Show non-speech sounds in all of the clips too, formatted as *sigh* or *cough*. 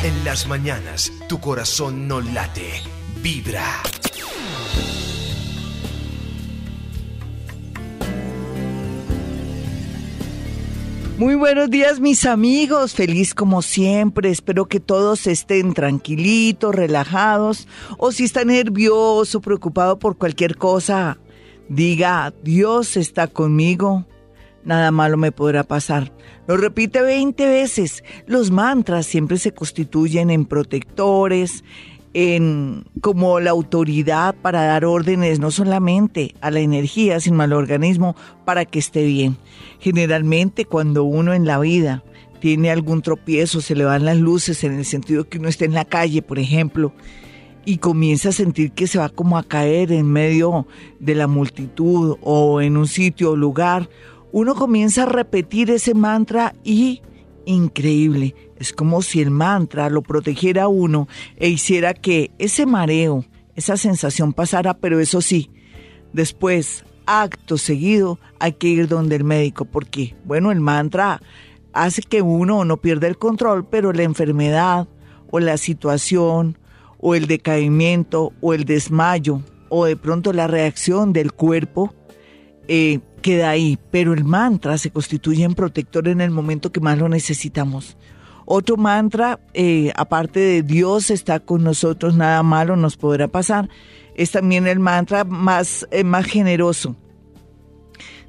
En las mañanas, tu corazón no late, vibra. Muy buenos días mis amigos, feliz como siempre, espero que todos estén tranquilitos, relajados. O si está nervioso, preocupado por cualquier cosa, diga, Dios está conmigo, nada malo me podrá pasar. Lo repite 20 veces. Los mantras siempre se constituyen en protectores, en como la autoridad para dar órdenes no solamente a la energía, sino al organismo para que esté bien. Generalmente cuando uno en la vida tiene algún tropiezo, se le van las luces en el sentido que uno esté en la calle, por ejemplo, y comienza a sentir que se va como a caer en medio de la multitud o en un sitio o lugar, uno comienza a repetir ese mantra y increíble, es como si el mantra lo protegiera a uno e hiciera que ese mareo, esa sensación pasara, pero eso sí, después, acto seguido, hay que ir donde el médico, porque, bueno, el mantra hace que uno no pierda el control, pero la enfermedad o la situación o el decaimiento o el desmayo o de pronto la reacción del cuerpo eh, queda ahí, pero el mantra se constituye en protector en el momento que más lo necesitamos. Otro mantra, eh, aparte de Dios está con nosotros, nada malo nos podrá pasar, es también el mantra más, eh, más generoso.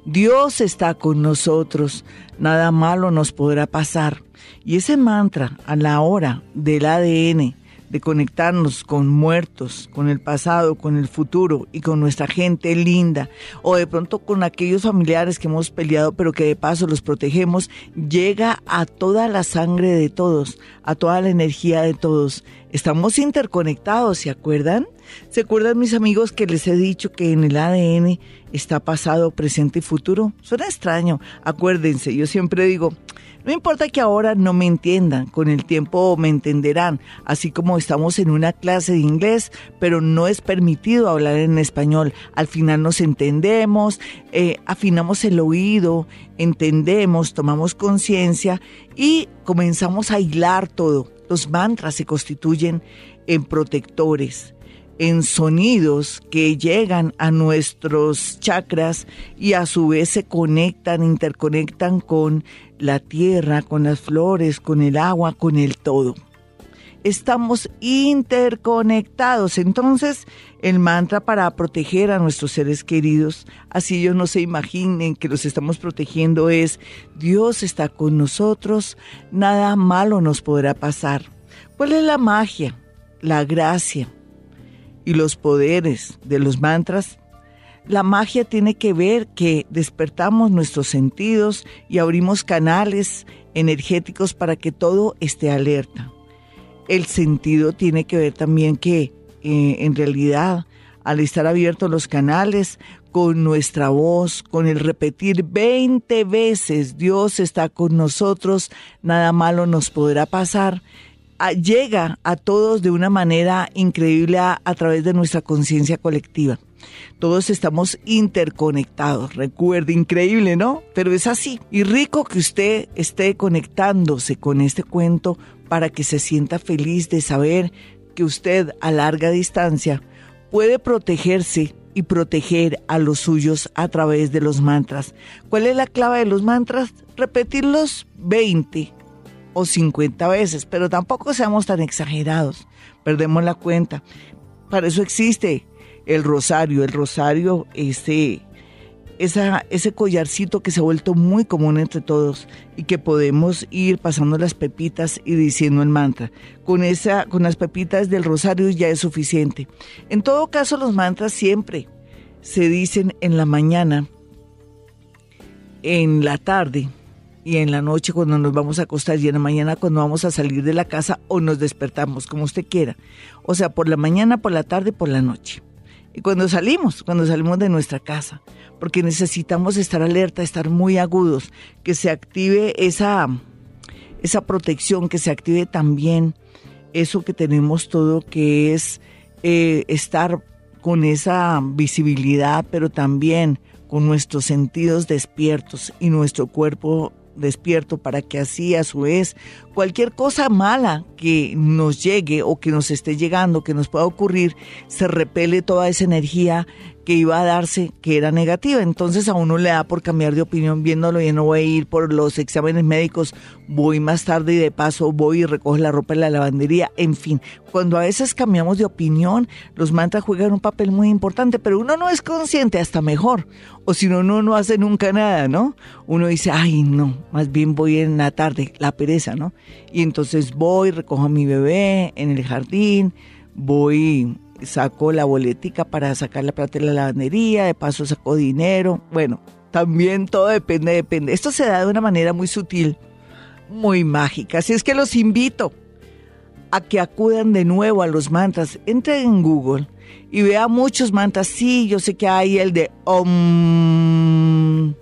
Dios está con nosotros, nada malo nos podrá pasar. Y ese mantra a la hora del ADN, de conectarnos con muertos, con el pasado, con el futuro y con nuestra gente linda, o de pronto con aquellos familiares que hemos peleado pero que de paso los protegemos, llega a toda la sangre de todos, a toda la energía de todos. Estamos interconectados, ¿se acuerdan? ¿Se acuerdan mis amigos que les he dicho que en el ADN está pasado, presente y futuro? Suena extraño, acuérdense, yo siempre digo, no importa que ahora no me entiendan, con el tiempo me entenderán, así como estamos en una clase de inglés, pero no es permitido hablar en español. Al final nos entendemos, eh, afinamos el oído, entendemos, tomamos conciencia y comenzamos a hilar todo. Los mantras se constituyen en protectores en sonidos que llegan a nuestros chakras y a su vez se conectan, interconectan con la tierra, con las flores, con el agua, con el todo. Estamos interconectados. Entonces, el mantra para proteger a nuestros seres queridos, así ellos no se imaginen que los estamos protegiendo, es Dios está con nosotros, nada malo nos podrá pasar. ¿Cuál es la magia? La gracia y los poderes de los mantras, la magia tiene que ver que despertamos nuestros sentidos y abrimos canales energéticos para que todo esté alerta. El sentido tiene que ver también que eh, en realidad al estar abiertos los canales con nuestra voz, con el repetir 20 veces Dios está con nosotros, nada malo nos podrá pasar, llega a todos de una manera increíble a, través de nuestra conciencia colectiva. Todos estamos interconectados, recuerde, increíble, ¿no? Pero es así. Y rico que usted esté conectándose con este cuento para que se sienta feliz de saber que usted a larga distancia puede protegerse y proteger a los suyos a través de los mantras. ¿Cuál es la clave de los mantras? Repetirlos 20 o 50 veces, pero tampoco seamos tan exagerados, perdemos la cuenta. Para eso existe el rosario, el rosario, ese, esa, ese collarcito que se ha vuelto muy común entre todos y que podemos ir pasando las pepitas y diciendo el mantra. Con, esa, con las pepitas del rosario ya es suficiente. En todo caso, los mantras siempre se dicen en la mañana, en la tarde y en la noche cuando nos vamos a acostar y en la mañana cuando vamos a salir de la casa o nos despertamos, como usted quiera. O sea, por la mañana, por la tarde por la noche. Y cuando salimos, cuando salimos de nuestra casa, porque necesitamos estar alerta, estar muy agudos, que se active esa, esa protección, que se active también eso que tenemos todo, que es eh, estar con esa visibilidad, pero también con nuestros sentidos despiertos y nuestro cuerpo despierto para que así a su vez cualquier cosa mala que nos llegue o que nos esté llegando, que nos pueda ocurrir, se repele toda esa energía que iba a darse que era negativa. Entonces a uno le da por cambiar de opinión viéndolo y no voy a ir por los exámenes médicos, voy más tarde y de paso voy y recojo la ropa en la lavandería. En fin, cuando a veces cambiamos de opinión, los mantras juegan un papel muy importante, pero uno no es consciente hasta mejor. O si no, no hace nunca nada, ¿no? Uno dice, ay, no, más bien voy en la tarde, la pereza, ¿no? Y entonces voy, recojo a mi bebé en el jardín, voy saco la boletica para sacar la plata de la lavandería, de paso saco dinero. Bueno, también todo depende, depende. Esto se da de una manera muy sutil, muy mágica. Así es que los invito a que acudan de nuevo a los mantras. Entren en Google y vean muchos mantras. Sí, yo sé que hay el de Om.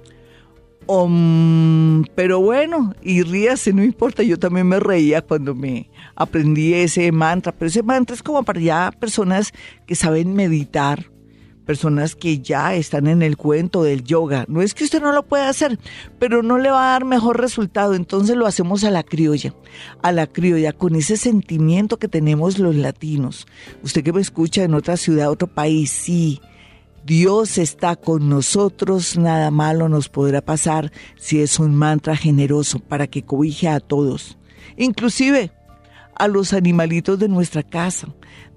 Om, pero bueno, y ríase, no importa, yo también me reía cuando me aprendí ese mantra, pero ese mantra es como para ya personas que saben meditar, personas que ya están en el cuento del yoga. No es que usted no lo pueda hacer, pero no le va a dar mejor resultado, entonces lo hacemos a la criolla, a la criolla, con ese sentimiento que tenemos los latinos. Usted que me escucha en otra ciudad, otro país, sí. Dios está con nosotros, nada malo nos podrá pasar si es un mantra generoso para que cobije a todos. Inclusive a los animalitos de nuestra casa,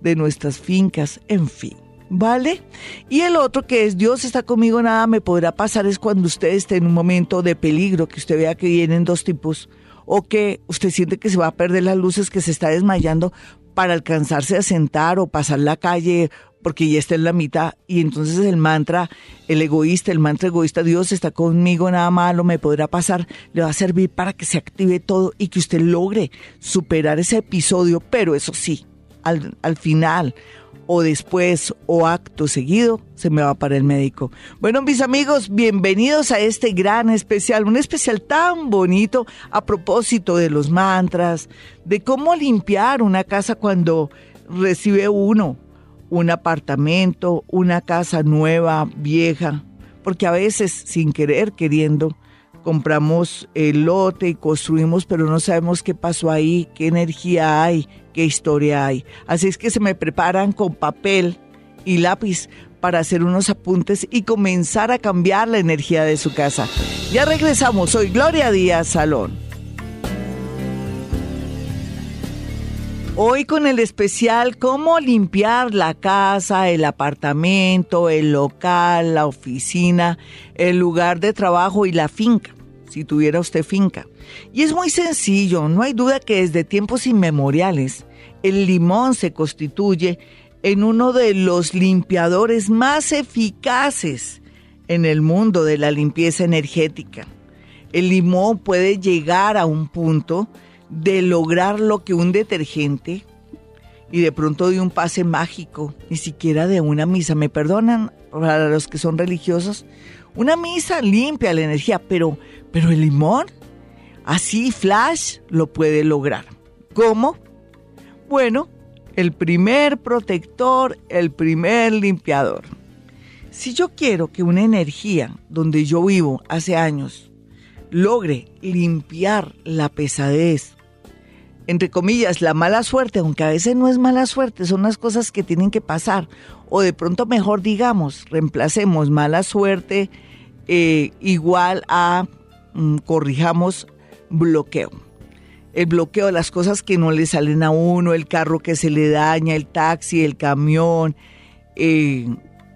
de nuestras fincas, en fin. ¿Vale? Y el otro que es Dios está conmigo, nada me podrá pasar es cuando usted esté en un momento de peligro, que usted vea que vienen dos tipos, o que usted siente que se va a perder las luces, que se está desmayando para alcanzarse a sentar o pasar la calle porque ya está en la mitad y entonces el mantra, el egoísta, el mantra egoísta, Dios está conmigo, nada malo me podrá pasar, le va a servir para que se active todo y que usted logre superar ese episodio, pero eso sí, al, al final o después o acto seguido se me va para el médico. Bueno, mis amigos, bienvenidos a este gran especial, un especial tan bonito a propósito de los mantras, de cómo limpiar una casa cuando recibe uno un apartamento, una casa nueva, vieja, porque a veces sin querer, queriendo, compramos el lote y construimos, pero no sabemos qué pasó ahí, qué energía hay, qué historia hay. Así es que se me preparan con papel y lápiz para hacer unos apuntes y comenzar a cambiar la energía de su casa. Ya regresamos, soy Gloria Díaz Salón. Hoy con el especial cómo limpiar la casa, el apartamento, el local, la oficina, el lugar de trabajo y la finca, si tuviera usted finca. Y es muy sencillo, no hay duda que desde tiempos inmemoriales el limón se constituye en uno de los limpiadores más eficaces en el mundo de la limpieza energética. El limón puede llegar a un punto de lograr lo que un detergente y de pronto de un pase mágico, ni siquiera de una misa, me perdonan para los que son religiosos, una misa limpia la energía, pero, pero el limón, así flash, lo puede lograr. ¿Cómo? Bueno, el primer protector, el primer limpiador. Si yo quiero que una energía donde yo vivo hace años logre limpiar la pesadez, entre comillas, la mala suerte, aunque a veces no es mala suerte, son las cosas que tienen que pasar. O de pronto mejor digamos, reemplacemos mala suerte eh, igual a, mm, corrijamos, bloqueo. El bloqueo de las cosas que no le salen a uno, el carro que se le daña, el taxi, el camión, eh,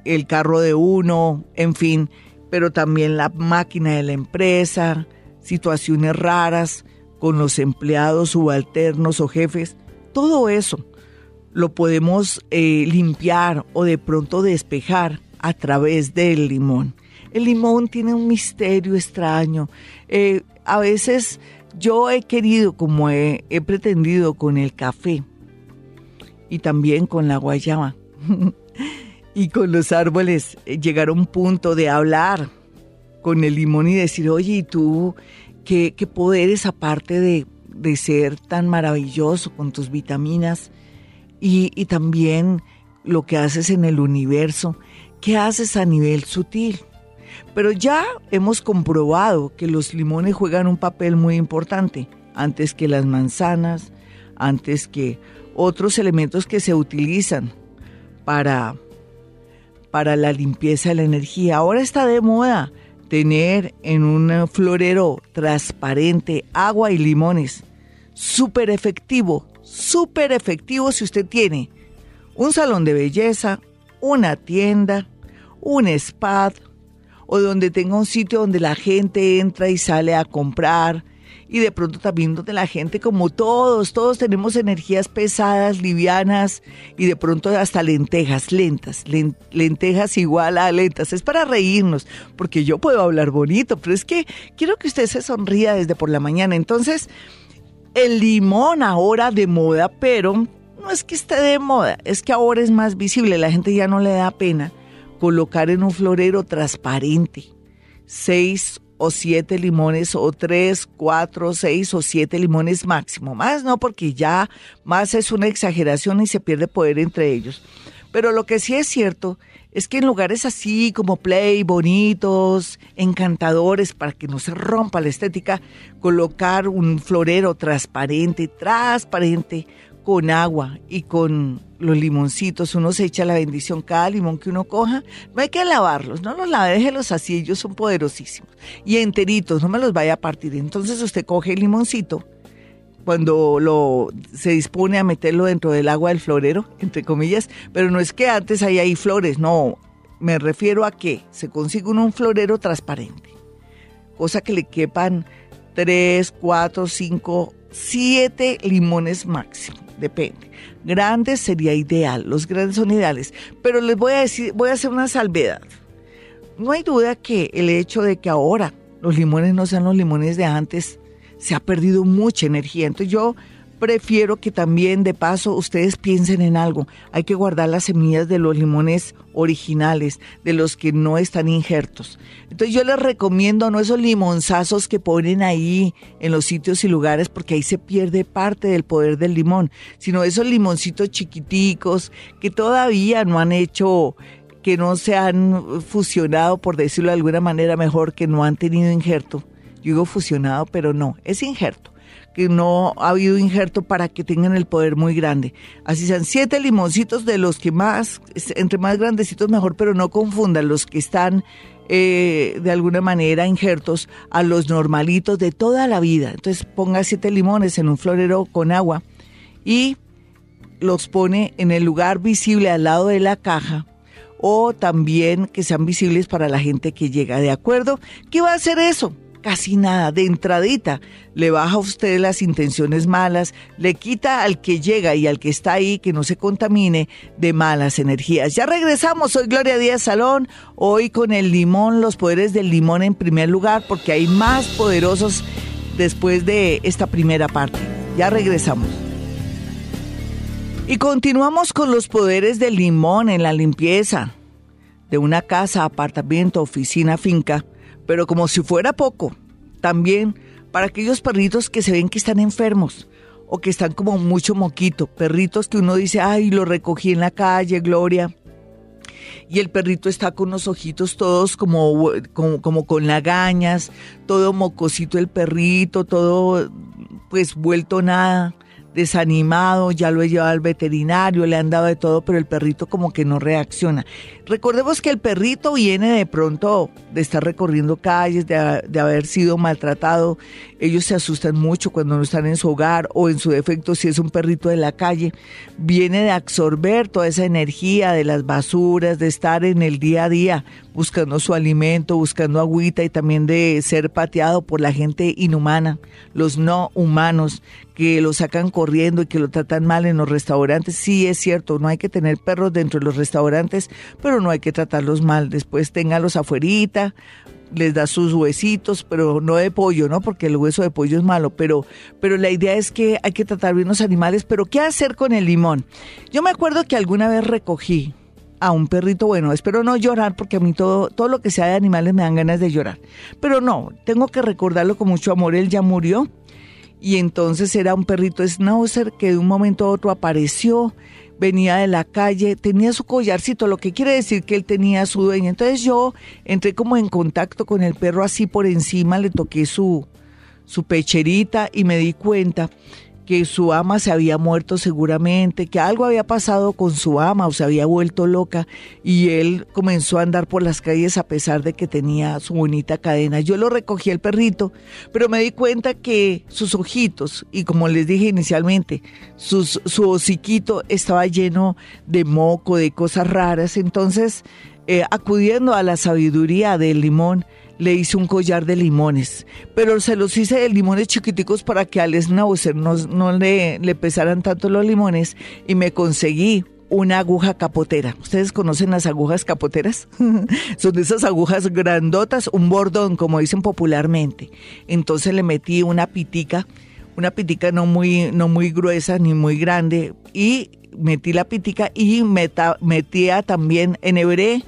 el carro de uno, en fin, pero también la máquina de la empresa, situaciones raras con los empleados subalternos o jefes, todo eso lo podemos eh, limpiar o de pronto despejar a través del limón. El limón tiene un misterio extraño. Eh, a veces yo he querido, como he, he pretendido con el café y también con la guayaba *laughs* y con los árboles, eh, llegar a un punto de hablar con el limón y decir, oye, ¿y tú qué, poderes aparte de, ser tan maravilloso con tus vitaminas y, y también lo que haces en el universo, qué haces a nivel sutil. Pero ya hemos comprobado que los limones juegan un papel muy importante, antes que las manzanas, antes que otros elementos que se utilizan para, para la limpieza de la energía. Ahora está de moda tener en un florero transparente agua y limones. Súper efectivo, súper efectivo si usted tiene un salón de belleza, una tienda, un spa o donde tenga un sitio donde la gente entra y sale a comprar y de pronto también donde la gente como todos, todos tenemos energías pesadas, livianas y de pronto hasta lentejas, lentas, lentejas igual a lentas. Es para reírnos, porque yo puedo hablar bonito, pero es que quiero que usted se sonría desde por la mañana. Entonces, el limón ahora de moda, pero no es que esté de moda, es que ahora es más visible, la gente ya no le da pena colocar en un florero transparente seis o siete limones o tres, cuatro, seis o siete limones máximo. Más no, porque ya más es una exageración y se pierde poder entre ellos. Pero lo que sí es cierto es que en lugares así como play, bonitos, encantadores, para que no se rompa la estética, colocar un florero transparente, transparente, con agua y con los limoncitos, uno se echa la bendición cada limón que uno coja, no hay que lavarlos, no los lave, déjelos así, ellos son poderosísimos. Y enteritos, no me los vaya a partir. Entonces usted coge el limoncito, cuando lo se dispone a meterlo dentro del agua del florero, entre comillas, pero no es que antes hay ahí flores, no, me refiero a que se consigue un florero transparente, cosa que le quepan tres, cuatro, cinco, siete limones máximo depende. Grandes sería ideal, los grandes son ideales, pero les voy a decir, voy a hacer una salvedad. No hay duda que el hecho de que ahora los limones no sean los limones de antes, se ha perdido mucha energía. Entonces yo prefiero que también de paso ustedes piensen en algo. Hay que guardar las semillas de los limones originales, de los que no están injertos. Entonces yo les recomiendo no esos limonzazos que ponen ahí en los sitios y lugares porque ahí se pierde parte del poder del limón, sino esos limoncitos chiquiticos que todavía no han hecho que no se han fusionado, por decirlo de alguna manera mejor, que no han tenido injerto. Yo digo fusionado, pero no, es injerto que no ha habido injerto para que tengan el poder muy grande. Así sean siete limoncitos de los que más, entre más grandecitos mejor, pero no confundan los que están eh, de alguna manera injertos a los normalitos de toda la vida. Entonces ponga siete limones en un florero con agua y los pone en el lugar visible al lado de la caja o también que sean visibles para la gente que llega. ¿De acuerdo? ¿Qué va a hacer eso? Casi nada, de entradita, le baja a usted las intenciones malas, le quita al que llega y al que está ahí que no se contamine de malas energías. Ya regresamos, soy Gloria Díaz Salón, hoy con el limón, los poderes del limón en primer lugar, porque hay más poderosos después de esta primera parte. Ya regresamos. Y continuamos con los poderes del limón en la limpieza de una casa, apartamento, oficina, finca pero como si fuera poco, también para aquellos perritos que se ven que están enfermos o que están como mucho moquito, perritos que uno dice, ay, lo recogí en la calle, Gloria, y el perrito está con los ojitos todos como, como, como, con lagañas, todo mocosito el perrito, todo pues vuelto nada desanimado, ya lo he llevado al veterinario, le han dado de todo, pero el perrito como que no reacciona. Recordemos que el perrito viene de pronto de estar recorriendo calles, de, de, haber sido maltratado. Ellos se asustan mucho cuando no están en su hogar o en su defecto si es un perrito de la calle. Viene de absorber toda esa energía de las basuras, de estar en el día a día buscando su alimento, buscando agüita y también de ser pateado por la gente inhumana, los no humanos que lo sacan corriendo y que lo tratan mal en los restaurantes. Sí, es cierto, no hay que tener perros dentro de los restaurantes, pero no hay que tratarlos mal. Después téngalos afuerita, les da sus huesitos, pero no de pollo, ¿no? Porque el hueso de pollo es malo, pero, pero la idea es que hay que tratar bien los animales, pero ¿qué hacer con el limón? Yo me acuerdo que alguna vez recogí a un perrito, bueno, espero no llorar porque a mí todo, todo lo que sea de animales me dan ganas de llorar, pero no, tengo que recordarlo con mucho amor, él ya murió y entonces era un perrito schnauzer que de un momento a otro apareció venía de la calle, tenía su collarcito, lo que quiere decir que él tenía su dueña. Entonces yo entré como en contacto con el perro así por encima, le toqué su, su pecherita y me di cuenta que su ama se había muerto seguramente, que algo había pasado con su ama o se había vuelto loca y él comenzó a andar por las calles a pesar de que tenía su bonita cadena. Yo lo recogí el perrito, pero me di cuenta que sus ojitos y como les dije inicialmente, sus, su hociquito estaba lleno de moco, de cosas raras. Entonces, eh, acudiendo a la sabiduría del limón, le hice un collar de limones, pero se los hice de limones chiquiticos para que al Snauzer no, no le, le pesaran tanto los limones y me conseguí una aguja capotera. ¿Ustedes conocen las agujas capoteras? *laughs* Son esas agujas grandotas, un bordón, como dicen popularmente. Entonces le metí una pitica, una pitica no muy, no muy gruesa ni muy grande, y metí la pitica y metía también, enhebré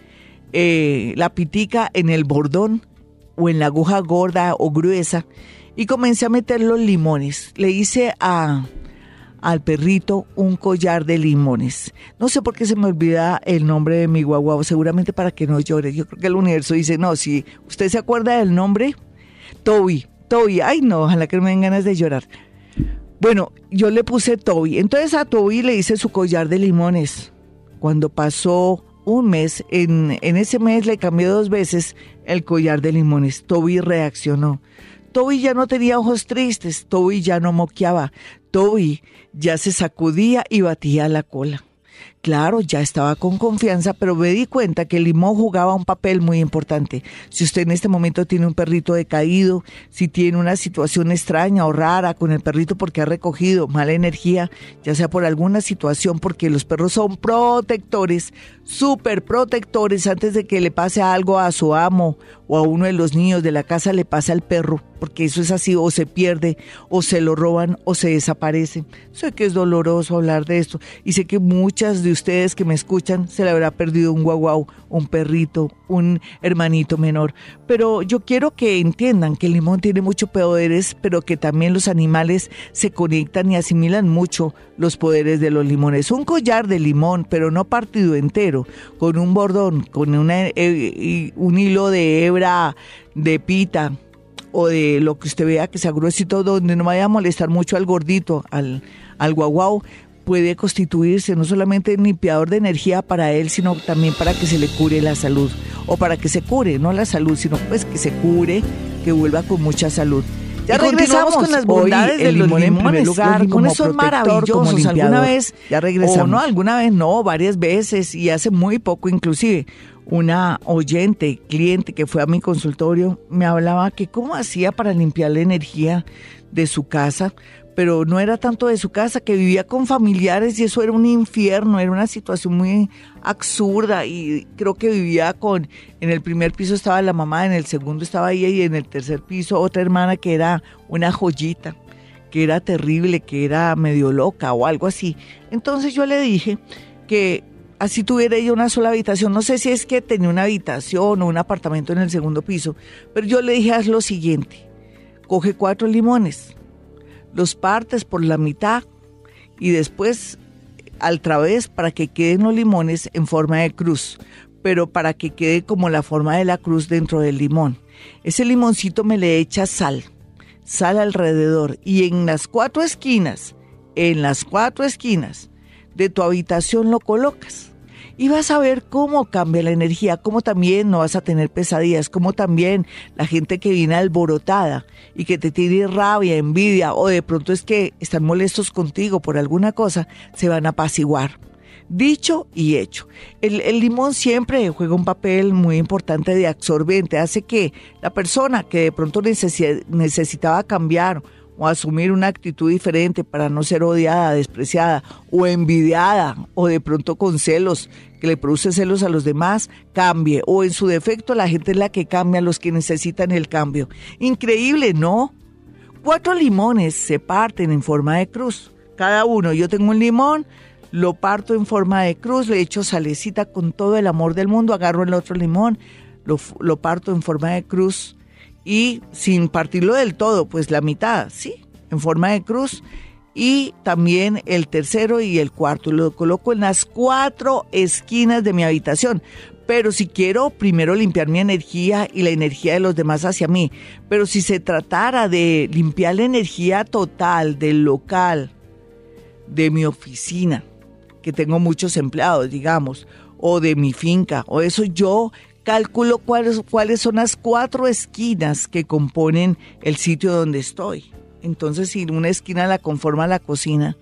eh, la pitica en el bordón o en la aguja gorda o gruesa y comencé a meter los limones. Le hice a, al perrito un collar de limones. No sé por qué se me olvida el nombre de mi guagua, seguramente para que no llore. Yo creo que el universo dice, no, si usted se acuerda del nombre, Toby, Toby, ay no, ojalá que me den ganas de llorar. Bueno, yo le puse Toby. Entonces a Toby le hice su collar de limones. Cuando pasó un mes, en, en ese mes le cambié dos veces el collar de limones. Toby reaccionó. Toby ya no tenía ojos tristes, Toby ya no moqueaba, Toby ya se sacudía y batía la cola. Claro, ya estaba con confianza, pero me di cuenta que el limón jugaba un papel muy importante. Si usted en este momento tiene un perrito decaído, si tiene una situación extraña o rara con el perrito porque ha recogido mala energía, ya sea por alguna situación, porque los perros son protectores, súper protectores, antes de que le pase algo a su amo o a uno de los niños de la casa, le pasa al perro, porque eso es así, o se pierde, o se lo roban, o se desaparece. Sé que es doloroso hablar de esto, y sé que muchas de ustedes que me escuchan se le habrá perdido un guaguau, un perrito, un hermanito menor. Pero yo quiero que entiendan que el limón tiene muchos poderes, pero que también los animales se conectan y asimilan mucho los poderes de los limones. Un collar de limón, pero no partido entero, con un bordón, con una, eh, un hilo de hebra de pita o de lo que usted vea que sea gruesito, donde no vaya a molestar mucho al gordito, al, al guaguau, puede constituirse no solamente limpiador de energía para él, sino también para que se le cure la salud. O para que se cure, no la salud, sino pues que se cure, que vuelva con mucha salud. Ya regresamos con las bondades del limón en primer lugar. Los limones son maravillosos. Alguna vez, ya regresamos. O no, alguna vez no, varias veces y hace muy poco inclusive. Una oyente, cliente que fue a mi consultorio, me hablaba que cómo hacía para limpiar la energía de su casa, pero no era tanto de su casa, que vivía con familiares y eso era un infierno, era una situación muy absurda y creo que vivía con, en el primer piso estaba la mamá, en el segundo estaba ella y en el tercer piso otra hermana que era una joyita, que era terrible, que era medio loca o algo así. Entonces yo le dije que así tuviera ella una sola habitación, no sé si es que tenía una habitación o un apartamento en el segundo piso, pero yo le dije haz lo siguiente, coge cuatro limones, los partes por la mitad y después al través para que queden los limones en forma de cruz, pero para que quede como la forma de la cruz dentro del limón. Ese limoncito me le echa sal, sal alrededor y en las cuatro esquinas, en las cuatro esquinas de tu habitación lo colocas y vas a ver cómo cambia la energía, cómo también no vas a tener pesadillas, cómo también la gente que viene alborotada y que te tiene rabia, envidia o de pronto es que están molestos contigo por alguna cosa, se van a apaciguar. Dicho y hecho. El, el, limón siempre juega un papel muy importante de absorbente, hace que la persona que de pronto necesitaba cambiar o asumir una actitud diferente para no ser odiada, despreciada o envidiada o de pronto con celos que le produce celos a los demás, cambie o en su defecto la gente es la que cambia, los que necesitan el cambio. Increíble, ¿no? Cuatro limones se parten en forma de cruz. Cada uno, yo tengo un limón, lo parto en forma de cruz, le echo salecita con todo el amor del mundo, agarro el otro limón, lo, lo parto en forma de cruz y sin partirlo del todo, pues la mitad, ¿sí? En forma de cruz y también el tercero y el cuarto. Lo coloco en las cuatro esquinas de mi habitación. Pero si quiero primero limpiar mi energía y la energía de los demás hacia mí, pero si se tratara de limpiar la energía total del local, de mi oficina, que tengo muchos empleados, digamos, o de mi finca, o eso yo calculo cuáles, cuáles son las cuatro esquinas que componen el sitio donde estoy. Entonces, si una esquina la conforma la cocina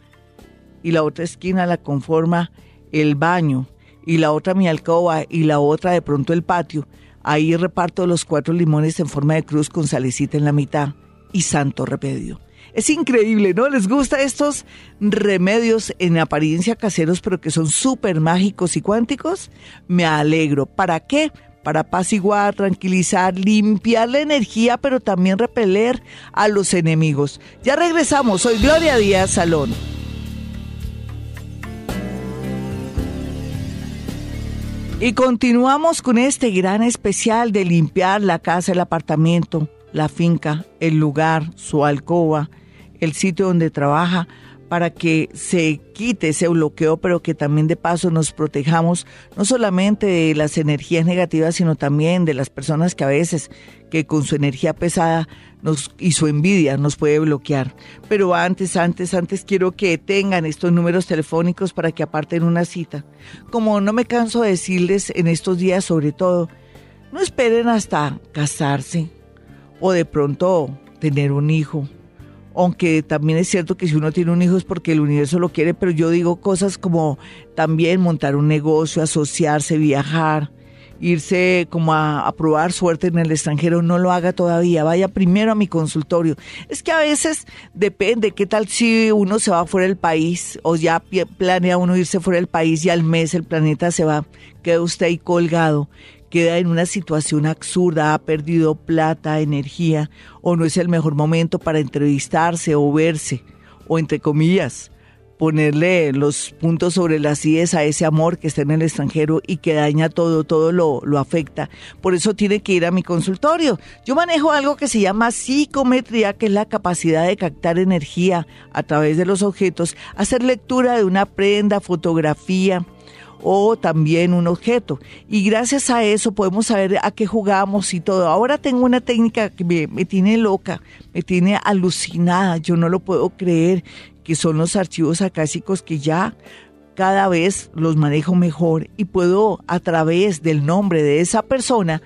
y la otra esquina la conforma el baño y la otra mi alcoba y la otra de pronto el patio, ahí reparto los cuatro limones en forma de cruz con salecita en la mitad y santo remedio. Es increíble, ¿no? ¿Les gusta estos remedios en apariencia caseros, pero que son súper mágicos y cuánticos? Me alegro. ¿Para qué? Para apaciguar, tranquilizar, limpiar la energía, pero también repeler a los enemigos. Ya regresamos. Soy Gloria Díaz Salón. Y continuamos con este gran especial de limpiar la casa, el apartamento, la finca, el lugar, su alcoba, el sitio donde trabaja, para que se quite ese bloqueo, pero que también de paso nos protejamos no solamente de las energías negativas, sino también de las personas que a veces, que con su energía pesada nos, y su envidia nos puede bloquear. Pero antes, antes, antes quiero que tengan estos números telefónicos para que aparten una cita. Como no me canso de decirles en estos días sobre todo, no esperen hasta casarse o de pronto tener un hijo aunque también es cierto que si uno tiene un hijo es porque el universo lo quiere, pero yo digo cosas como también montar un negocio, asociarse, viajar, irse como a, probar suerte en el extranjero, no lo haga todavía, vaya primero a mi consultorio. Es que a veces depende, ¿qué tal si uno se va fuera del país o ya planea uno irse fuera del país y al mes el planeta se va, queda usted ahí colgado? Queda en una situación absurda, ha perdido plata, energía, o no es el mejor momento para entrevistarse o verse, o entre comillas, ponerle los puntos sobre las IES a ese amor que está en el extranjero y que daña todo, todo lo, lo afecta. Por eso tiene que ir a mi consultorio. Yo manejo algo que se llama psicometría, que es la capacidad de captar energía a través de los objetos, hacer lectura de una prenda, fotografía, o también un objeto. Y gracias a eso podemos saber a qué jugamos y todo. Ahora tengo una técnica que me, tiene loca, me tiene alucinada, yo no lo puedo creer, que son los archivos acásicos que ya cada vez los manejo mejor y puedo a través del nombre de esa persona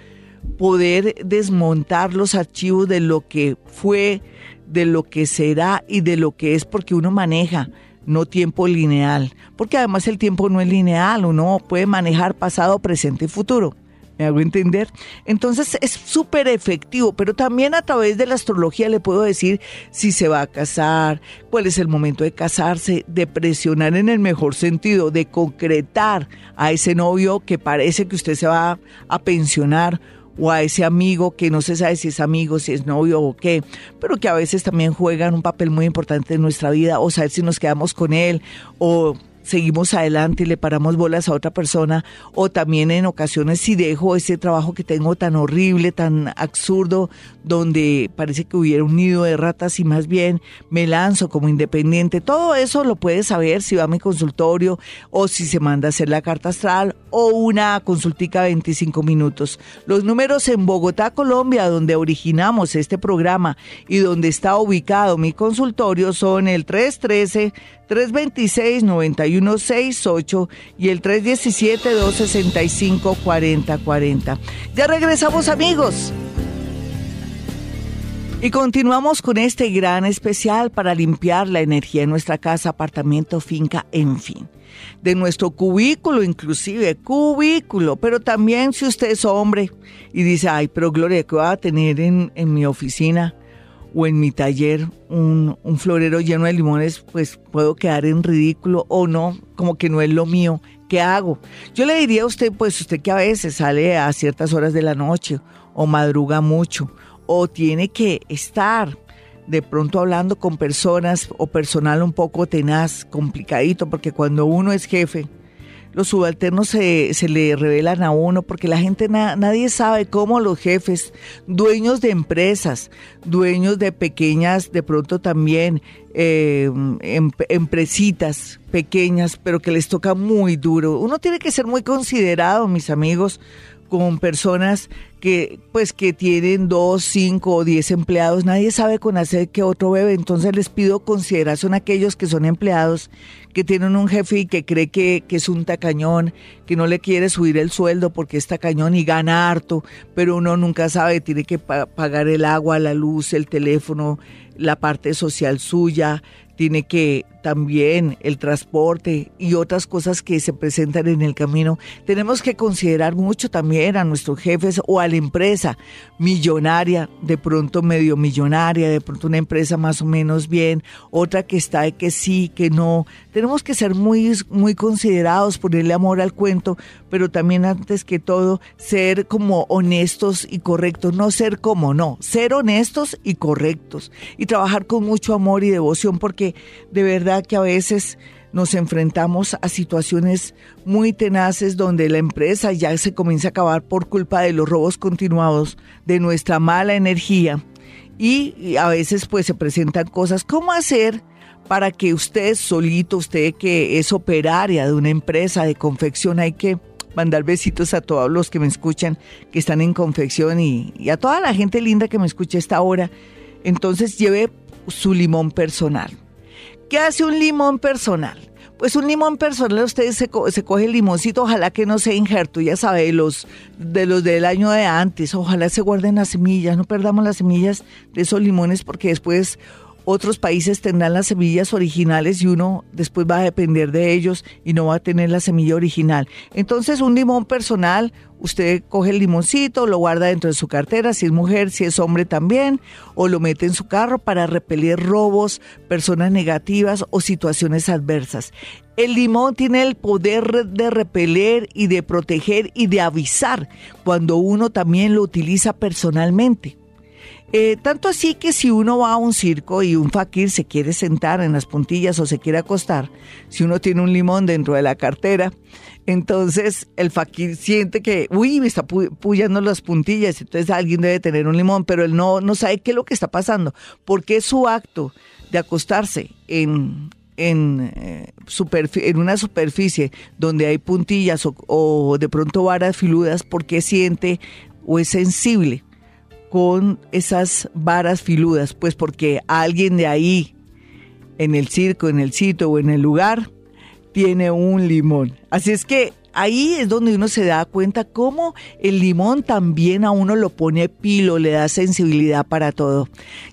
poder desmontar los archivos de lo que fue, de lo que será y de lo que es porque uno maneja no tiempo lineal, porque además el tiempo no es lineal, uno puede manejar pasado, presente y futuro. ¿Me hago entender? Entonces es súper efectivo, pero también a través de la astrología le puedo decir si se va a casar, cuál es el momento de casarse, de presionar en el mejor sentido, de concretar a ese novio que parece que usted se va a pensionar o a ese amigo que no se sabe si es amigo, si es novio o qué, pero que a veces también juegan un papel muy importante en nuestra vida, o saber si nos quedamos con él, o seguimos adelante y le paramos bolas a otra persona o también en ocasiones si dejo ese trabajo que tengo tan horrible, tan absurdo, donde parece que hubiera un nido de ratas y más bien me lanzo como independiente. Todo eso lo puedes saber si va a mi consultorio o si se manda a hacer la carta astral o una consultica 25 minutos. Los números en Bogotá, Colombia, donde originamos este programa y donde está ubicado mi consultorio son el 313 326-9168 y el 317-265-4040. Ya regresamos amigos. Y continuamos con este gran especial para limpiar la energía en nuestra casa, apartamento, finca, en fin. De nuestro cubículo, inclusive, cubículo. Pero también si usted es hombre y dice, ay, pero Gloria, ¿qué va a tener en, en mi oficina? O en mi taller un, florero lleno de limones, pues puedo quedar en ridículo o no, como que no es lo mío. ¿Qué hago? Yo le diría a usted, pues usted que a veces sale a ciertas horas de la noche o madruga mucho o tiene que estar de pronto hablando con personas o personal un poco tenaz, complicadito, porque cuando uno es jefe, los subalternos se, se le revelan a uno porque la gente nadie sabe cómo los jefes, dueños de empresas, dueños de pequeñas, de pronto también eh, em, empresitas pequeñas, pero que les toca muy duro. Uno tiene que ser muy considerado, mis amigos, con personas que pues que tienen dos, cinco o diez empleados, nadie sabe con hacer que otro bebe, entonces les pido consideración a aquellos que son empleados, que tienen un jefe y que cree que, que es un tacañón, que no le quiere subir el sueldo porque es tacañón y gana harto, pero uno nunca sabe, tiene que pagar el agua, la luz, el teléfono, la parte social suya, tiene que también el transporte y otras cosas que se presentan en el camino. Tenemos que considerar mucho también a nuestros jefes o a la empresa millonaria, de pronto medio millonaria, de pronto una empresa más o menos bien, otra que está de que sí, que no. Tenemos que ser muy, muy considerados, ponerle amor al cuento, pero también antes que todo ser como honestos y correctos, no ser como no, ser honestos y correctos y trabajar con mucho amor y devoción porque de verdad que a veces nos enfrentamos a situaciones muy tenaces donde la empresa ya se comienza a acabar por culpa de los robos continuados, de nuestra mala energía y a veces pues se presentan cosas. ¿Cómo hacer para que usted solito, usted que es operaria de una empresa de confección, hay que mandar besitos a todos los que me escuchan, que están en confección y, y a toda la gente linda que me escucha esta hora. Entonces lleve su limón personal ¿Qué hace un limón personal? Pues un limón personal, usted se, se, coge el limoncito, ojalá que no sea injerto, ya sabe, los, de los del año de antes, ojalá se guarden las semillas, no perdamos las semillas de esos limones porque después otros países tendrán las semillas originales y uno después va a depender de ellos y no va a tener la semilla original. Entonces un limón personal, usted coge el limoncito, lo guarda dentro de su cartera, si es mujer, si es hombre también, o lo mete en su carro para repeler robos, personas negativas o situaciones adversas. El limón tiene el poder de repeler y de proteger y de avisar cuando uno también lo utiliza personalmente. Eh, tanto así que si uno va a un circo y un fakir se quiere sentar en las puntillas o se quiere acostar, si uno tiene un limón dentro de la cartera, entonces el fakir siente que, uy, me está puyando las puntillas, entonces alguien debe tener un limón, pero él no, no sabe qué es lo que está pasando, porque su acto de acostarse en, en, eh, en una superficie donde hay puntillas o, o de pronto varas filudas, porque siente o es sensible con esas varas filudas, pues porque alguien de ahí, en el circo, en el sitio o en el lugar, tiene un limón. Así es que ahí es donde uno se da cuenta cómo el limón también a uno lo pone pilo, le da sensibilidad para todo.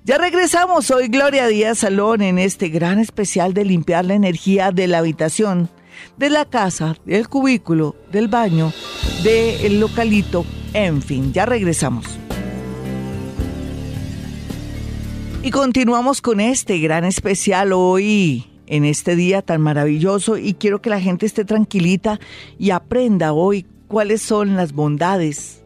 Ya regresamos, hoy Gloria Díaz Salón en este gran especial de limpiar la energía de la habitación, de la casa, del cubículo, del baño, del localito, en fin, ya regresamos. Y continuamos con este gran especial hoy, en este día tan maravilloso, y quiero que la gente esté tranquilita y aprenda hoy cuáles son las bondades,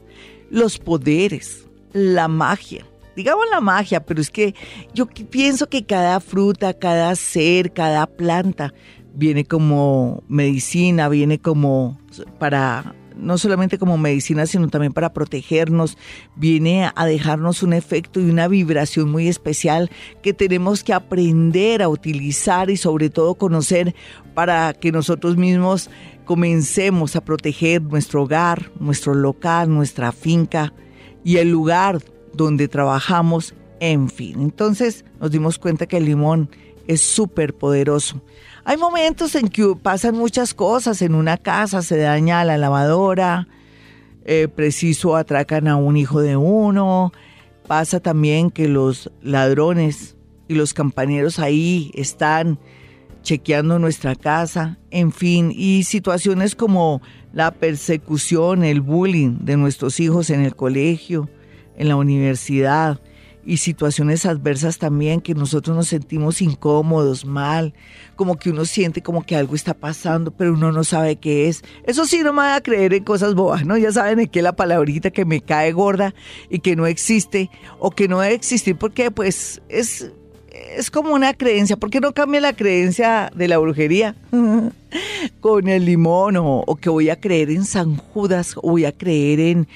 los poderes, la magia. Digamos la magia, pero es que yo pienso que cada fruta, cada ser, cada planta viene como medicina, viene como para no solamente como medicina, sino también para protegernos, viene a dejarnos un efecto y una vibración muy especial que tenemos que aprender a utilizar y sobre todo conocer para que nosotros mismos comencemos a proteger nuestro hogar, nuestro local, nuestra finca y el lugar donde trabajamos, en fin. Entonces nos dimos cuenta que el limón es súper poderoso. Hay momentos en que pasan muchas cosas en una casa, se daña la lavadora, eh, preciso atracan a un hijo de uno, pasa también que los ladrones y los campaneros ahí están chequeando nuestra casa, en fin, y situaciones como la persecución, el bullying de nuestros hijos en el colegio, en la universidad, y situaciones adversas también que nosotros nos sentimos incómodos, mal, como que uno siente como que algo está pasando, pero uno no sabe qué es. Eso sí, no me va a creer en cosas bobas, ¿no? Ya saben que la palabrita que me cae gorda y que no existe o que no debe existir porque pues es es como una creencia. ¿Por qué no cambia la creencia de la brujería *laughs* con el limón? O, que voy a creer en San Judas, o voy a creer en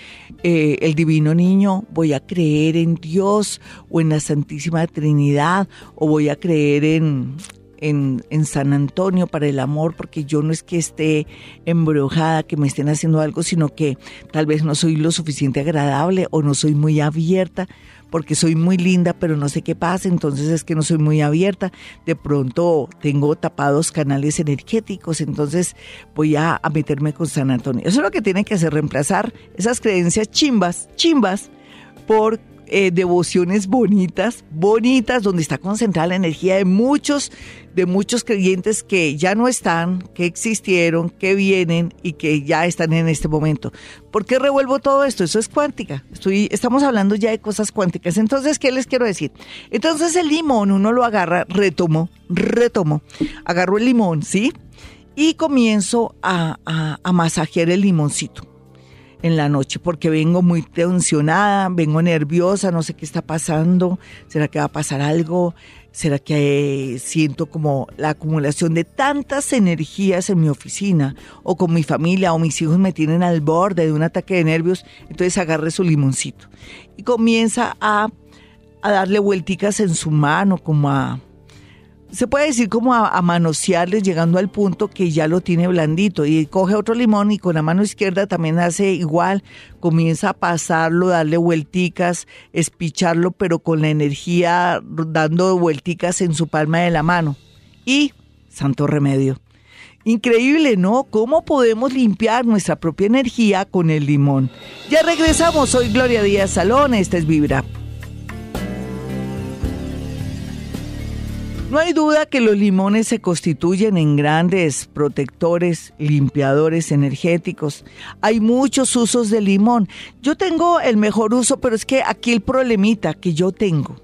eh, el Divino Niño, voy a creer en Dios o en la Santísima Trinidad, o voy a creer en, en, en, San Antonio para el amor, porque yo no es que esté embrujada, que me estén haciendo algo, sino que tal vez no soy lo suficiente agradable o no soy muy abierta porque soy muy linda, pero no sé qué pasa, entonces es que no soy muy abierta. De pronto tengo tapados canales energéticos, entonces voy a, meterme con San Antonio. Eso es lo que tiene que hacer, reemplazar esas creencias chimbas, chimbas, por eh, devociones bonitas, bonitas, donde está concentrada la energía de muchos, de muchos creyentes que ya no están, que existieron, que vienen y que ya están en este momento. ¿Por qué revuelvo todo esto? Eso es cuántica. Estoy, estamos hablando ya de cosas cuánticas. Entonces, ¿qué les quiero decir? Entonces el limón uno lo agarra, retomo, retomo, agarro el limón, ¿sí? Y comienzo a, a, a masajear el limoncito en la noche porque vengo muy tensionada, vengo nerviosa, no sé qué está pasando, será que va a pasar algo, será que siento como la acumulación de tantas energías en mi oficina o con mi familia o mis hijos me tienen al borde de un ataque de nervios, entonces agarre su limoncito y comienza a, a darle vuelticas en su mano como a se puede decir como a, manosearles llegando al punto que ya lo tiene blandito y coge otro limón y con la mano izquierda también hace igual, comienza a pasarlo, darle vuelticas, espicharlo, pero con la energía dando vuelticas en su palma de la mano. Y santo remedio. Increíble, ¿no? ¿Cómo podemos limpiar nuestra propia energía con el limón? Ya regresamos, soy Gloria Díaz Salón, esta es Vibra. No hay duda que los limones se constituyen en grandes protectores, limpiadores energéticos. Hay muchos usos de limón. Yo tengo el mejor uso, pero es que aquí el problemita que yo tengo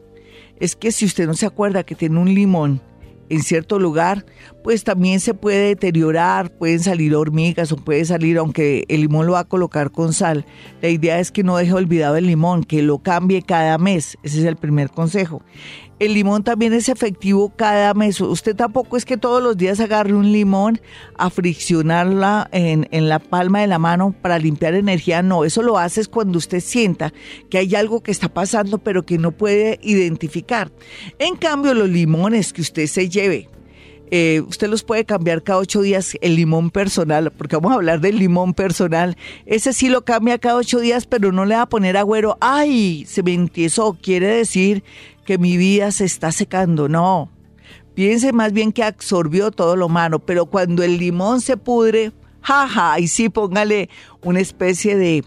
es que si usted no se acuerda que tiene un limón en cierto lugar, pues también se puede deteriorar, pueden salir hormigas o puede salir, aunque el limón lo va a colocar con sal. La idea es que no deje olvidado el limón, que lo cambie cada mes. Ese es el primer consejo el limón también es efectivo cada mes. Usted tampoco es que todos los días agarre un limón a friccionarla en, en, la palma de la mano para limpiar energía. No, eso lo hace cuando usted sienta que hay algo que está pasando pero que no puede identificar. En cambio, los limones que usted se lleve, eh, usted los puede cambiar cada ocho días el limón personal, porque vamos a hablar del limón personal. Ese sí lo cambia cada ocho días, pero no le va a poner agüero. ¡Ay! Se me entiesó. Quiere decir que mi vida se está secando, no. Piense más bien que absorbió todo lo malo, pero cuando el limón se pudre, jaja, y sí póngale una especie de,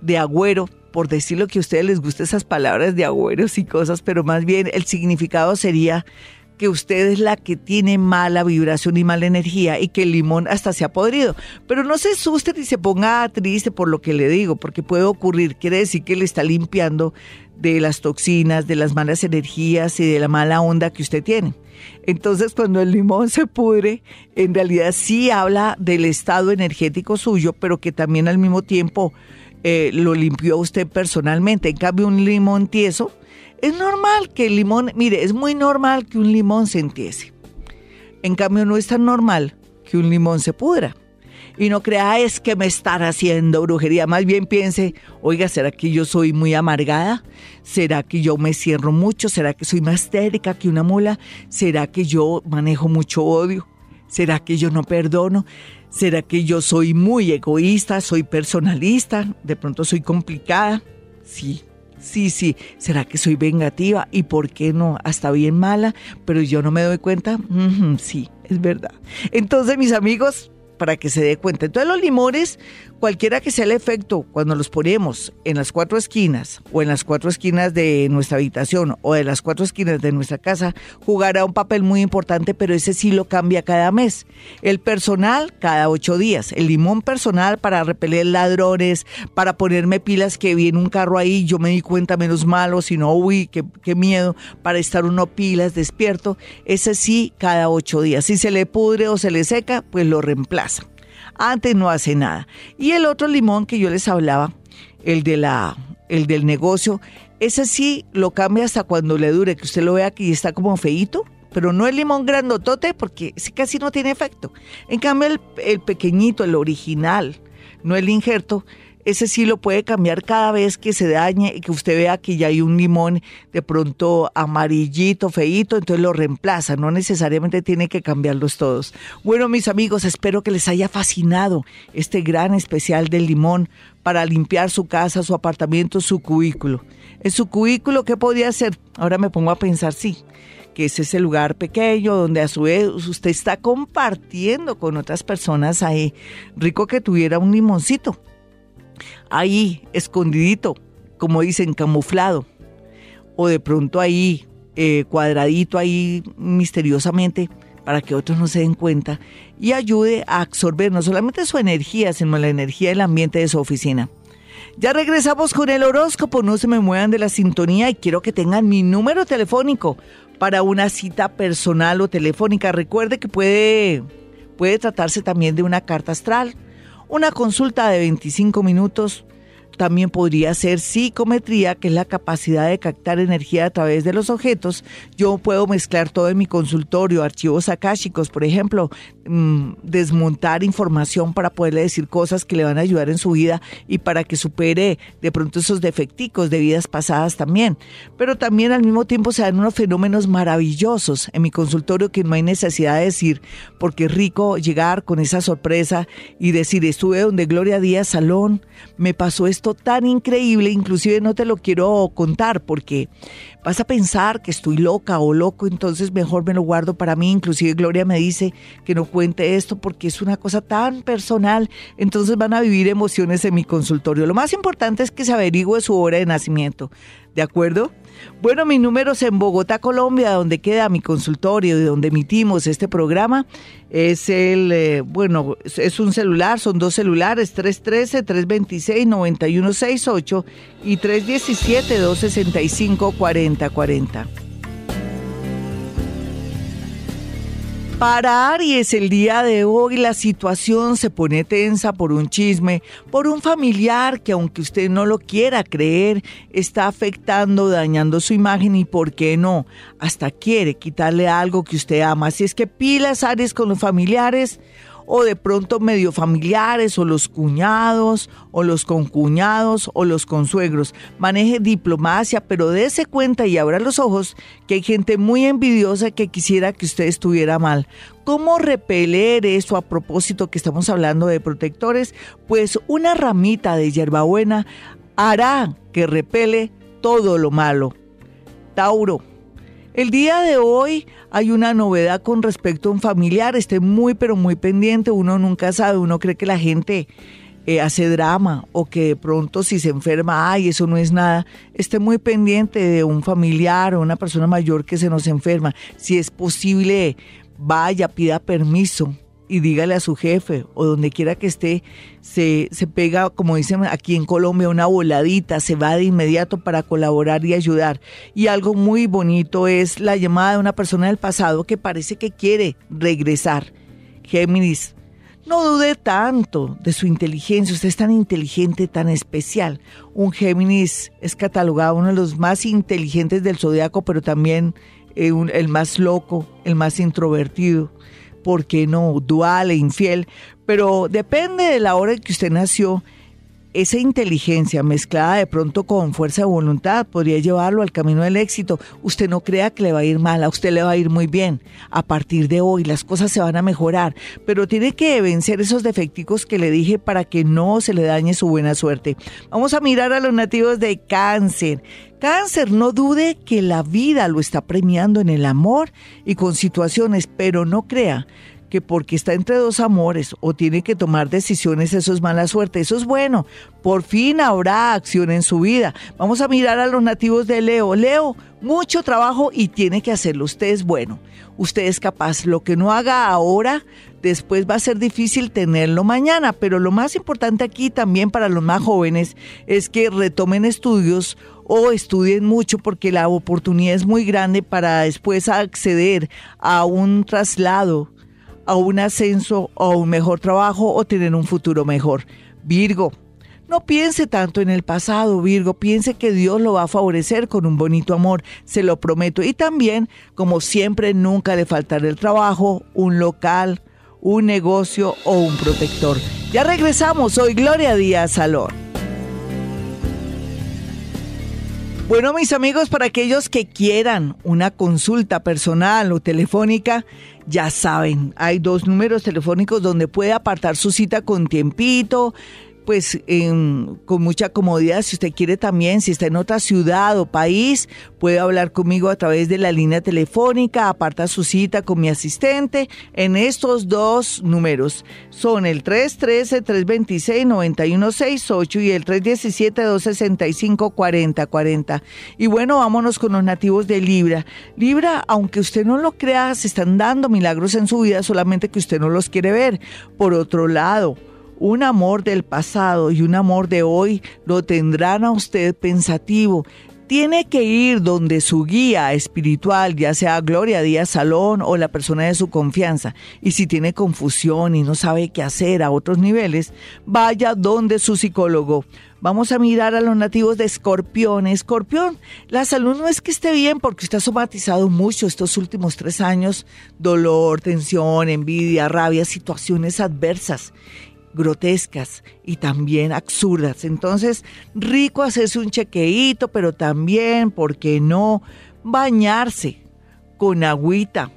de agüero, por decirlo que a ustedes les gusten esas palabras de agüeros y cosas, pero más bien el significado sería que usted es la que tiene mala vibración y mala energía y que el limón hasta se ha podrido. Pero no se asuste ni se ponga triste por lo que le digo, porque puede ocurrir, quiere decir que le está limpiando de las toxinas, de las malas energías y de la mala onda que usted tiene. Entonces, cuando el limón se pudre, en realidad sí habla del estado energético suyo, pero que también al mismo tiempo eh, lo limpió usted personalmente. En cambio, un limón tieso es normal que el limón, mire, es muy normal que un limón se entiese. En cambio, no es tan normal que un limón se pudra. Y no crea, es que me están haciendo brujería. Más bien piense, oiga, ¿será que yo soy muy amargada? ¿Será que yo me cierro mucho? ¿Será que soy más térica que una mula? ¿Será que yo manejo mucho odio? ¿Será que yo no perdono? ¿Será que yo soy muy egoísta? ¿Soy personalista? ¿De pronto soy complicada? Sí, Sí, sí, ¿será que soy vengativa? ¿Y por qué no? Hasta bien mala, pero yo no me doy cuenta. sí, es verdad. Entonces, mis amigos, para que se dé cuenta. Entonces los limones, cualquiera que sea el efecto, cuando los ponemos en las cuatro esquinas o en las cuatro esquinas de nuestra habitación o de las cuatro esquinas de nuestra casa, jugará un papel muy importante, pero ese sí lo cambia cada mes. El personal cada ocho días. El limón personal para repeler ladrones, para ponerme pilas que viene un carro ahí, yo me di cuenta menos malo, si no, uy, qué, qué miedo, para estar uno pilas despierto. Ese sí cada ocho días. Si se le pudre o se le seca, pues lo reemplaza. Antes no hace nada. Y el otro limón que yo les hablaba, el, de la, el del negocio, ese sí lo cambia hasta cuando le dure, que usted lo vea que está como feito, pero no el limón grandotote porque casi no tiene efecto. En cambio el, el pequeñito, el original, no el injerto, ese sí lo puede cambiar cada vez que se dañe y que usted vea que ya hay un limón de pronto amarillito, feito, entonces lo reemplaza, no necesariamente tiene que cambiarlos todos. Bueno, mis amigos, espero que les haya fascinado este gran especial del limón para limpiar su casa, su apartamento, su cubículo. En su cubículo, ¿qué podría hacer? Ahora me pongo a pensar, sí, que es ese lugar pequeño donde a su vez usted está compartiendo con otras personas ahí. Rico que tuviera un limoncito ahí, escondidito, como dicen, camuflado, o de pronto ahí, eh, cuadradito ahí misteriosamente, para que otros no se den cuenta, y ayude a absorber no solamente su energía, sino la energía del ambiente de su oficina. Ya regresamos con el horóscopo, no se me muevan de la sintonía y quiero que tengan mi número telefónico para una cita personal o telefónica. Recuerde que puede, puede tratarse también de una carta astral una consulta de 25 minutos también podría ser psicometría, que es la capacidad de captar energía a través de los objetos. Yo puedo mezclar todo en mi consultorio, archivos akáshicos, por ejemplo, mm, desmontar información para poderle decir cosas que le van a ayudar en su vida y para que supere de pronto esos defecticos de vidas pasadas también. Pero también al mismo tiempo se dan unos fenómenos maravillosos en mi consultorio que no hay necesidad de decir, porque es rico llegar con esa sorpresa y decir, estuve donde Gloria Díaz Salón, me pasó esto tan increíble, inclusive no te lo quiero contar porque vas a pensar que estoy loca o loco, entonces mejor me lo guardo para mí. Inclusive Gloria me dice que no cuente esto porque es una cosa tan personal, entonces van a vivir emociones en mi consultorio. Lo más importante es que se averigüe su hora de nacimiento, ¿de acuerdo? Bueno, mis números en Bogotá, Colombia, donde queda mi consultorio y donde emitimos este programa, es el, eh, bueno, es un celular, son dos celulares, 313-326-9168 y 317-265-4040. Para Aries, el día de hoy la situación se pone tensa por un chisme, por un familiar que aunque usted no lo quiera creer, está afectando, dañando su imagen y por qué no, hasta quiere quitarle algo que usted ama. Así es que pilas Aries con los familiares o de pronto medio familiares o los cuñados o los concuñados o los consuegros. Maneje diplomacia, pero dése cuenta y abra los ojos que hay gente muy envidiosa que quisiera que usted estuviera mal. ¿Cómo repeler eso a propósito que estamos hablando de protectores? Pues una ramita de hierbabuena hará que repele todo lo malo. Tauro. El día de hoy hay una novedad con respecto a un familiar, esté muy pero muy pendiente, uno nunca sabe, uno cree que la gente eh, hace drama o que de pronto si se enferma, ay, eso no es nada, esté muy pendiente de un familiar o una persona mayor que se nos enferma, si es posible, vaya, pida permiso y dígale a su jefe o donde quiera que esté, se, se pega, como dicen aquí en Colombia, una voladita, se va de inmediato para colaborar y ayudar. Y algo muy bonito es la llamada de una persona del pasado que parece que quiere regresar. Géminis, no dude tanto de su inteligencia, usted es tan inteligente, tan especial. Un Géminis es catalogado uno de los más inteligentes del zodiaco, pero también eh, el más loco, el más introvertido. ¿Por qué no? Dual e infiel, pero depende de la hora en que usted nació. Esa inteligencia mezclada de pronto con fuerza de voluntad podría llevarlo al camino del éxito. Usted no crea que le va a ir mal, a usted le va a ir muy bien. A partir de hoy las cosas se van a mejorar, pero tiene que vencer esos defecticos que le dije para que no se le dañe su buena suerte. Vamos a mirar a los nativos de cáncer. Cáncer, no dude que la vida lo está premiando en el amor y con situaciones, pero no crea que porque está entre dos amores o tiene que tomar decisiones, eso es mala suerte, eso es bueno. Por fin habrá acción en su vida. Vamos a mirar a los nativos de Leo. Leo, mucho trabajo y tiene que hacerlo. Usted es bueno, usted es capaz. Lo que no haga ahora, después va a ser difícil tenerlo mañana. Pero lo más importante aquí también para los más jóvenes es que retomen estudios o estudien mucho porque la oportunidad es muy grande para después acceder a un traslado, a un ascenso, a un mejor trabajo o tener un futuro mejor. Virgo, No piense tanto en el pasado, Virgo, piense que Dios lo va a favorecer con un bonito amor, se lo prometo. Y también, como siempre, nunca le faltará el trabajo, un local, un negocio o un protector. Ya regresamos, hoy Gloria Díaz Salón. Bueno, mis amigos, para aquellos que quieran una consulta personal o telefónica, ya saben, hay dos números telefónicos donde puede apartar su cita con tiempito pues con mucha comodidad. Si usted quiere también, si está en otra ciudad o país, puede hablar conmigo a través de la línea telefónica, aparta su cita con mi asistente en estos dos números. Son el 313-326-9168 y el 317-265-4040. Y bueno, vámonos con los nativos de Libra. Libra, aunque usted no lo crea, se están dando milagros en su vida, solamente que usted no los quiere ver. Por otro lado, un amor del pasado y un amor de hoy lo tendrán a usted pensativo. Tiene que ir donde su guía espiritual, ya sea Gloria Díaz Salón o la persona de su confianza. Y si tiene confusión y no sabe qué hacer a otros niveles, vaya donde su psicólogo. Vamos a mirar a los nativos de Escorpión. Escorpión, la salud no es que esté bien porque usted ha somatizado mucho estos últimos tres años. Dolor, tensión, envidia, rabia, situaciones adversas grotescas y también absurdas. Entonces, rico hacerse un chequeíto, pero también, ¿por qué no? Bañarse con agüita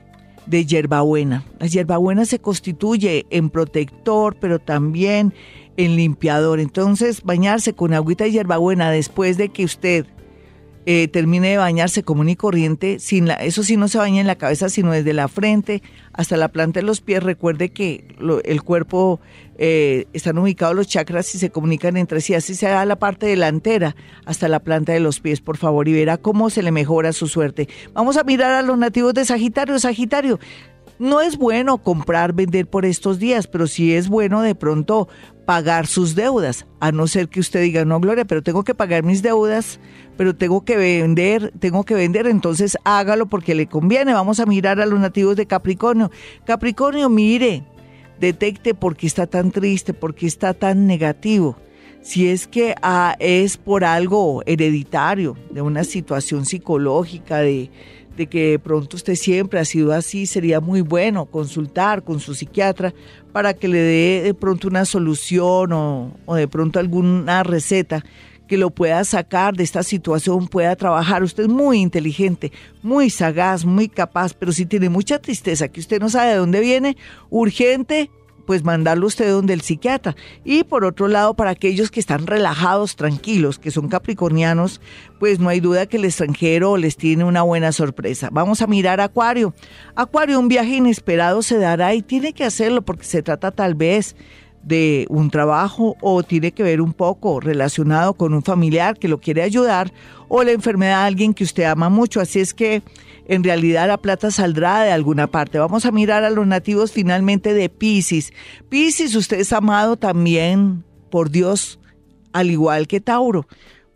de hierbabuena. La hierbabuena se constituye en protector, pero también en limpiador. Entonces, bañarse con agüita de hierbabuena después de que usted eh, termine de bañarse común y corriente, sin eso sí no se baña en la cabeza, sino desde la frente hasta la planta de los pies. Recuerde que el cuerpo eh, están ubicados los chakras y se comunican entre sí, así se da la parte delantera hasta la planta de los pies, por favor, y verá cómo se le mejora su suerte. Vamos a mirar a los nativos de Sagitario. Sagitario, no es bueno comprar, vender por estos días, pero sí es bueno de pronto pagar sus deudas, a no ser que usted diga, no, Gloria, pero tengo que pagar mis deudas, pero tengo que vender, tengo que vender, entonces hágalo porque le conviene. Vamos a mirar a los nativos de Capricornio. Capricornio, mire, detecte por qué está tan triste, por qué está tan negativo. Si es que ah, es por algo hereditario, de una situación psicológica, de, de que de pronto usted siempre ha sido así, sería muy bueno consultar con su psiquiatra para que le dé de pronto una solución o, o, de pronto alguna receta que lo pueda sacar de esta situación, pueda trabajar. Usted es muy inteligente, muy sagaz, muy capaz, pero si tiene mucha tristeza que usted no sabe de dónde viene, urgente, pues mandarlo usted donde el psiquiatra. Y por otro lado, para aquellos que están relajados, tranquilos, que son capricornianos, pues no hay duda que el extranjero les tiene una buena sorpresa. Vamos a mirar Acuario. Acuario, un viaje inesperado se dará y tiene que hacerlo porque se trata tal vez de un trabajo o tiene que ver un poco relacionado con un familiar que lo quiere ayudar o la enfermedad de alguien que usted ama mucho. Así es que en realidad la plata saldrá de alguna parte. Vamos a mirar a los nativos finalmente de Pisces. Pisces, usted es amado también por Dios, al igual que Tauro,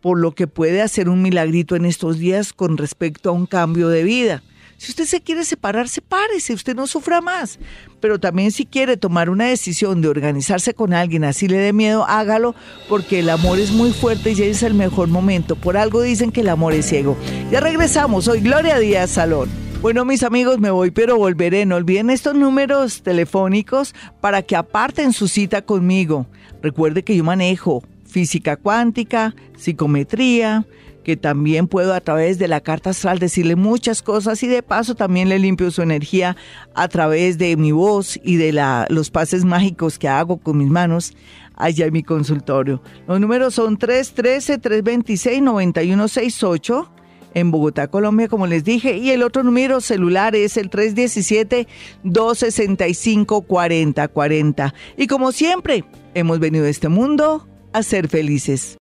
por lo que puede hacer un milagrito en estos días con respecto a un cambio de vida. Si usted se quiere separar, sepárese, usted no sufra más. Pero también si quiere tomar una decisión de organizarse con alguien, así le dé miedo, hágalo, porque el amor es muy fuerte y es el mejor momento. Por algo dicen que el amor es ciego. Ya regresamos, soy Gloria Díaz Salón. Bueno, mis amigos, me voy, pero volveré. No olviden estos números telefónicos para que aparten su cita conmigo. Recuerde que yo manejo física cuántica, psicometría, que también puedo a través de la carta astral decirle muchas cosas y de paso también le limpio su energía a través de mi voz y de la, los pases mágicos que hago con mis manos allá en mi consultorio. Los números son 313-326-9168 en Bogotá, Colombia, como les dije, y el otro número celular es el 317-265-4040. Y como siempre, hemos venido a este mundo a ser felices.